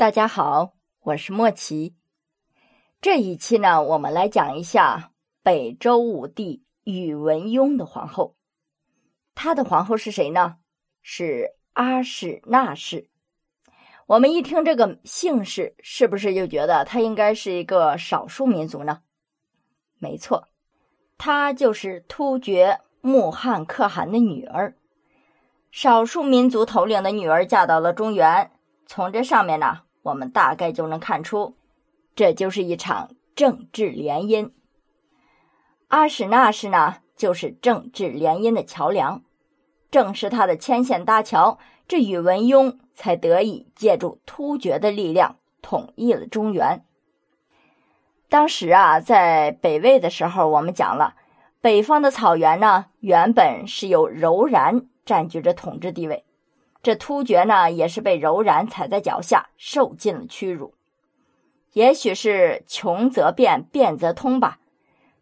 大家好，我是莫奇。这一期呢，我们来讲一下北周武帝宇文邕的皇后。他的皇后是谁呢？是阿史那氏。我们一听这个姓氏，是不是就觉得她应该是一个少数民族呢？没错，她就是突厥穆罕可汗的女儿。少数民族头领的女儿嫁到了中原，从这上面呢，我们大概就能看出，这就是一场政治联姻。阿史那氏呢，就是政治联姻的桥梁。正是他的牵线搭桥，这宇文邕才得以借助突厥的力量统一了中原。当时啊，在北魏的时候，我们讲了，北方的草原呢，原本是由柔然占据着统治地位，这突厥呢，也是被柔然踩在脚下，受尽了屈辱。也许是穷则变，变则通吧。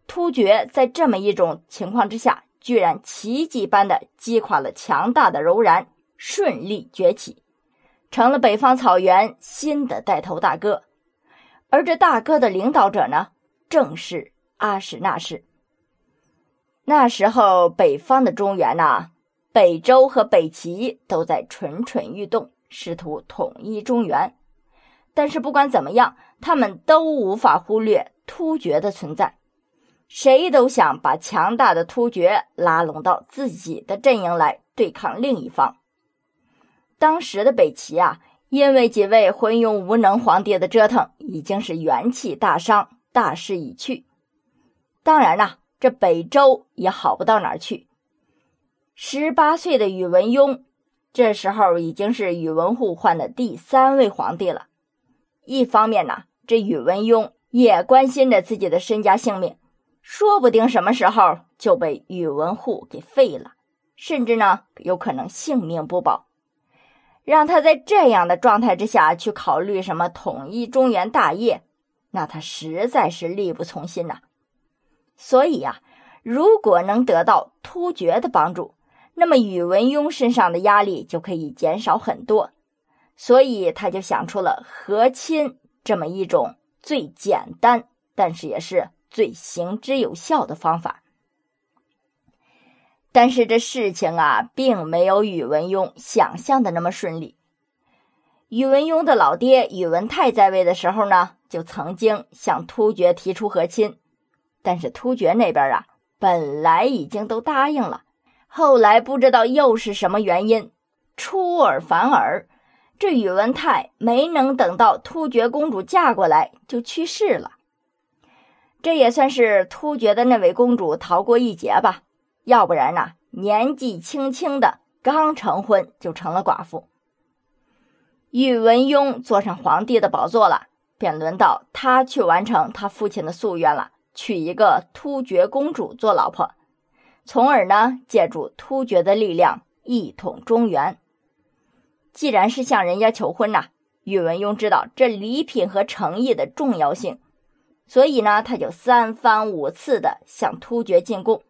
突厥在这么一种情况之下。居然奇迹般的击垮了强大的柔然，顺利崛起，成了北方草原新的带头大哥。而这大哥的领导者呢，正是阿史那氏。那时候，北方的中原呐，北周和北齐都在蠢蠢欲动，试图统一中原。但是不管怎么样，他们都无法忽略突厥的存在。谁都想把强大的突厥拉拢到自己的阵营来对抗另一方。当时的北齐啊，因为几位昏庸无能皇帝的折腾，已经是元气大伤，大势已去。当然啦，这北周也好不到哪儿去。十八岁的宇文邕，这时候已经是宇文护换的第三位皇帝了。一方面呢，这宇文邕也关心着自己的身家性命。说不定什么时候就被宇文护给废了，甚至呢有可能性命不保。让他在这样的状态之下去考虑什么统一中原大业，那他实在是力不从心呐。所以呀，如果能得到突厥的帮助，那么宇文邕身上的压力就可以减少很多。所以他就想出了和亲这么一种最简单，但是也是。最行之有效的方法，但是这事情啊，并没有宇文邕想象的那么顺利。宇文邕的老爹宇文泰在位的时候呢，就曾经向突厥提出和亲，但是突厥那边啊，本来已经都答应了，后来不知道又是什么原因，出尔反尔，这宇文泰没能等到突厥公主嫁过来，就去世了。这也算是突厥的那位公主逃过一劫吧，要不然呢，年纪轻轻的刚成婚就成了寡妇。宇文邕坐上皇帝的宝座了，便轮到他去完成他父亲的夙愿了，娶一个突厥公主做老婆，从而呢，借助突厥的力量一统中原。既然是向人家求婚呐，宇文邕知道这礼品和诚意的重要性。所以呢，他就三番五次的向突厥进贡，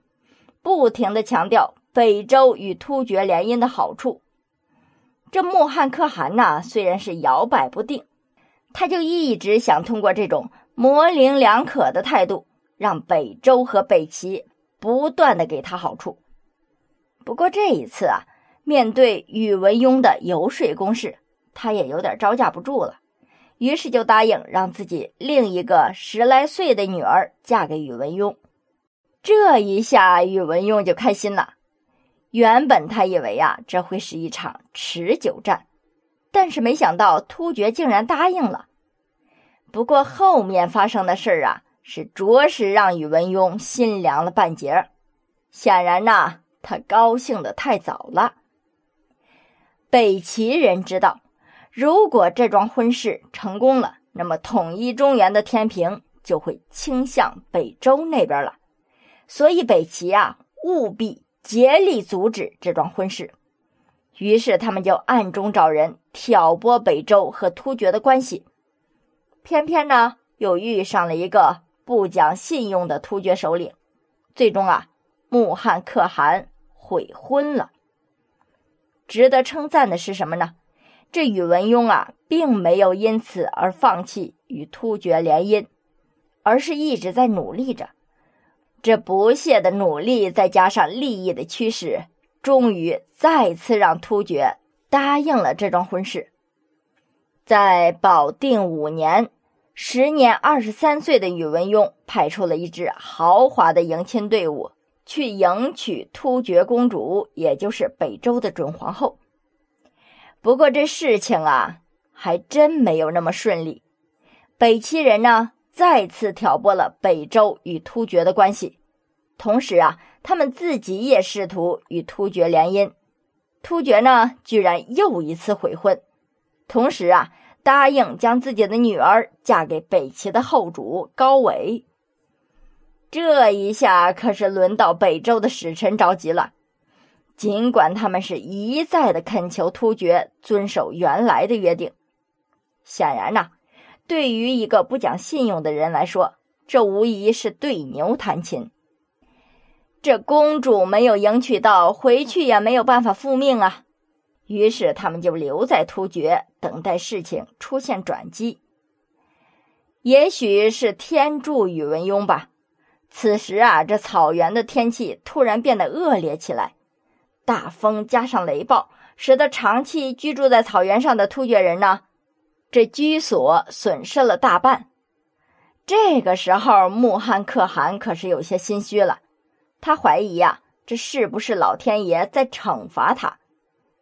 不停的强调北周与突厥联姻的好处。这穆罕可汗呐，虽然是摇摆不定，他就一直想通过这种模棱两可的态度，让北周和北齐不断的给他好处。不过这一次啊，面对宇文邕的游说攻势，他也有点招架不住了。于是就答应让自己另一个十来岁的女儿嫁给宇文邕，这一下宇文邕就开心了。原本他以为啊这会是一场持久战，但是没想到突厥竟然答应了。不过后面发生的事儿啊，是着实让宇文邕心凉了半截儿。显然呐，他高兴的太早了。北齐人知道。如果这桩婚事成功了，那么统一中原的天平就会倾向北周那边了。所以北齐啊，务必竭力阻止这桩婚事。于是他们就暗中找人挑拨北周和突厥的关系。偏偏呢，又遇上了一个不讲信用的突厥首领。最终啊，穆罕可汗悔婚了。值得称赞的是什么呢？这宇文邕啊，并没有因此而放弃与突厥联姻，而是一直在努力着。这不懈的努力，再加上利益的驱使，终于再次让突厥答应了这桩婚事。在保定五年，时年二十三岁的宇文邕派出了一支豪华的迎亲队伍，去迎娶突厥公主，也就是北周的准皇后。不过这事情啊，还真没有那么顺利。北齐人呢？再次挑拨了北周与突厥的关系，同时啊，他们自己也试图与突厥联姻。突厥呢，居然又一次悔婚，同时啊，答应将自己的女儿嫁给北齐的后主高纬。这一下可是轮到北周的使臣着急了。尽管他们是一再的恳求突厥遵守原来的约定，显然呐。对于一个不讲信用的人来说，这无疑是对牛弹琴。这公主没有迎娶到，回去也没有办法复命啊。于是他们就留在突厥，等待事情出现转机。也许是天助宇文邕吧。此时啊，这草原的天气突然变得恶劣起来，大风加上雷暴，使得长期居住在草原上的突厥人呢。这居所损失了大半，这个时候穆罕可汗可是有些心虚了。他怀疑呀，这是不是老天爷在惩罚他？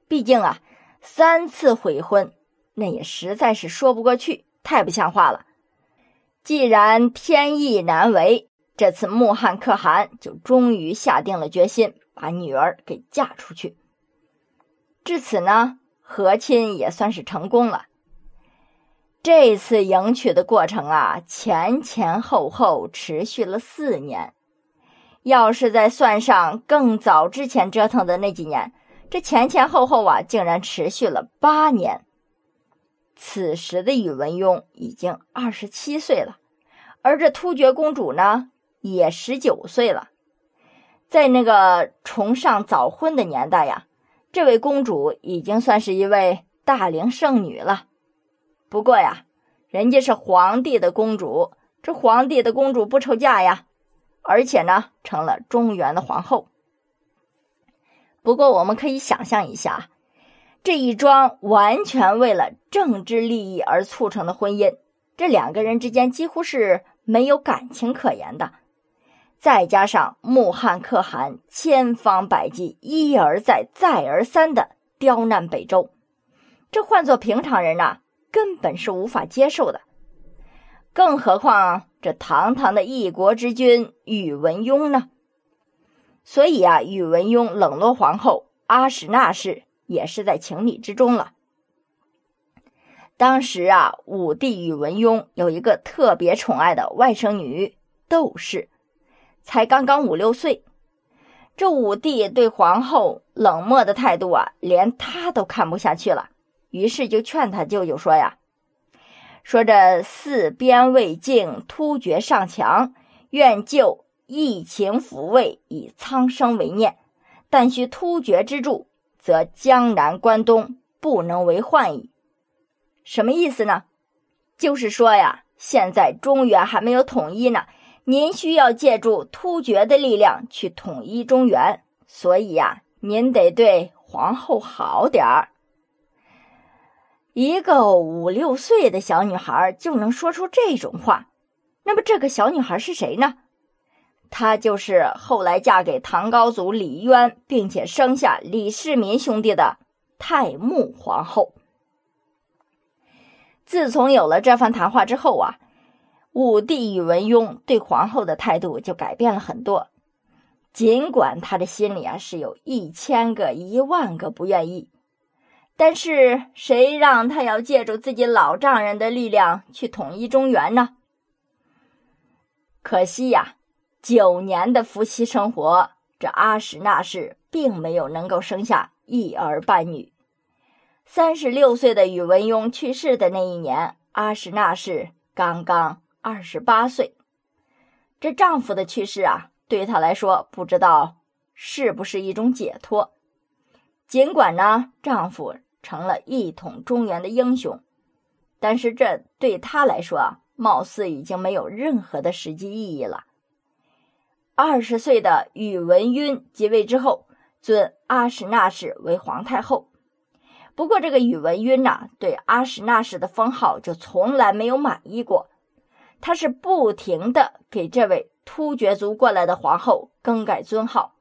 毕竟啊，三次悔婚，那也实在是说不过去，太不像话了。既然天意难违，这次穆罕可汗就终于下定了决心，把女儿给嫁出去。至此呢，和亲也算是成功了。这次迎娶的过程啊，前前后后持续了四年。要是再算上更早之前折腾的那几年，这前前后后啊，竟然持续了八年。此时的宇文邕已经二十七岁了，而这突厥公主呢，也十九岁了。在那个崇尚早婚的年代呀，这位公主已经算是一位大龄剩女了。不过呀，人家是皇帝的公主，这皇帝的公主不愁嫁呀，而且呢，成了中原的皇后。不过我们可以想象一下，这一桩完全为了政治利益而促成的婚姻，这两个人之间几乎是没有感情可言的。再加上穆罕可汗千方百计、一而再、再而三的刁难北周，这换做平常人呐。根本是无法接受的，更何况这堂堂的一国之君宇文邕呢？所以啊，宇文邕冷落皇后阿史那氏也是在情理之中了。当时啊，武帝宇文邕有一个特别宠爱的外甥女窦氏，才刚刚五六岁。这武帝对皇后冷漠的态度啊，连他都看不下去了。于是就劝他舅舅说呀：“说这四边未尽，突厥上强，愿就疫情抚慰，以苍生为念。但需突厥之助，则江南关东不能为患矣。”什么意思呢？就是说呀，现在中原还没有统一呢，您需要借助突厥的力量去统一中原，所以呀，您得对皇后好点儿。一个五六岁的小女孩就能说出这种话，那么这个小女孩是谁呢？她就是后来嫁给唐高祖李渊，并且生下李世民兄弟的太穆皇后。自从有了这番谈话之后啊，武帝宇文邕对皇后的态度就改变了很多。尽管他的心里啊是有一千个、一万个不愿意。但是谁让他要借助自己老丈人的力量去统一中原呢？可惜呀，九年的夫妻生活，这阿史那氏并没有能够生下一儿半女。三十六岁的宇文邕去世的那一年，阿史那氏刚刚二十八岁。这丈夫的去世啊，对她来说，不知道是不是一种解脱。尽管呢，丈夫。成了一统中原的英雄。但是这对她来说啊，貌似已经没有任何的实际意义了。二十岁的宇文赟即位之后，尊阿史那氏为皇太后。不过，这个宇文赟呐，对阿史那氏的封号就从来没有满意过。他是不停的给这位突厥族过来的皇后更改尊号，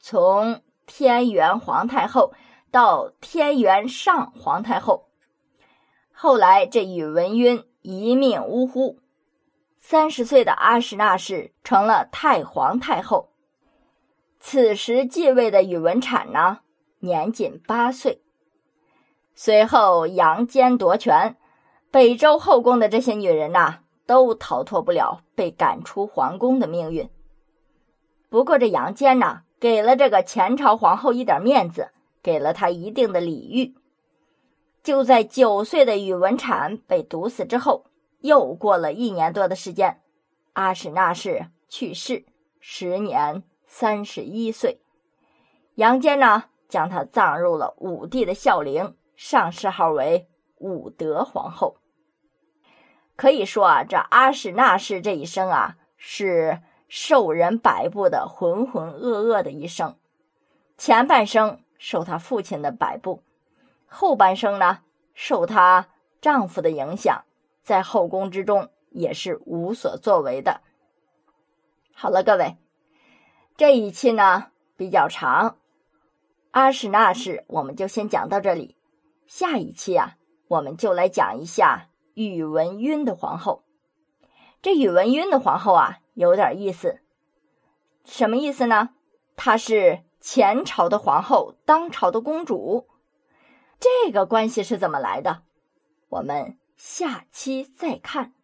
从天元皇太后到天元上皇太后。后来，这宇文赟一命呜呼。三十岁的阿史那氏成了太皇太后。此时继位的宇文产呢，年仅八岁。随后杨坚夺权，北周后宫的这些女人呐，都逃脱不了被赶出皇宫的命运。不过这杨坚呐，给了这个前朝皇后一点面子，给了她一定的礼遇。就在九岁的宇文产被毒死之后。又过了一年多的时间，阿史那氏去世，时年三十一岁。杨坚呢，将他葬入了武帝的孝陵，上谥号为武德皇后。可以说啊，这阿史那氏这一生啊，是受人摆布的浑浑噩噩的一生。前半生受她父亲的摆布，后半生呢，受她丈夫的影响。在后宫之中也是无所作为的。好了，各位，这一期呢比较长，阿史那氏我们就先讲到这里。下一期啊，我们就来讲一下宇文赟的皇后。这宇文赟的皇后啊，有点意思，什么意思呢？她是前朝的皇后，当朝的公主，这个关系是怎么来的？我们。下期再看。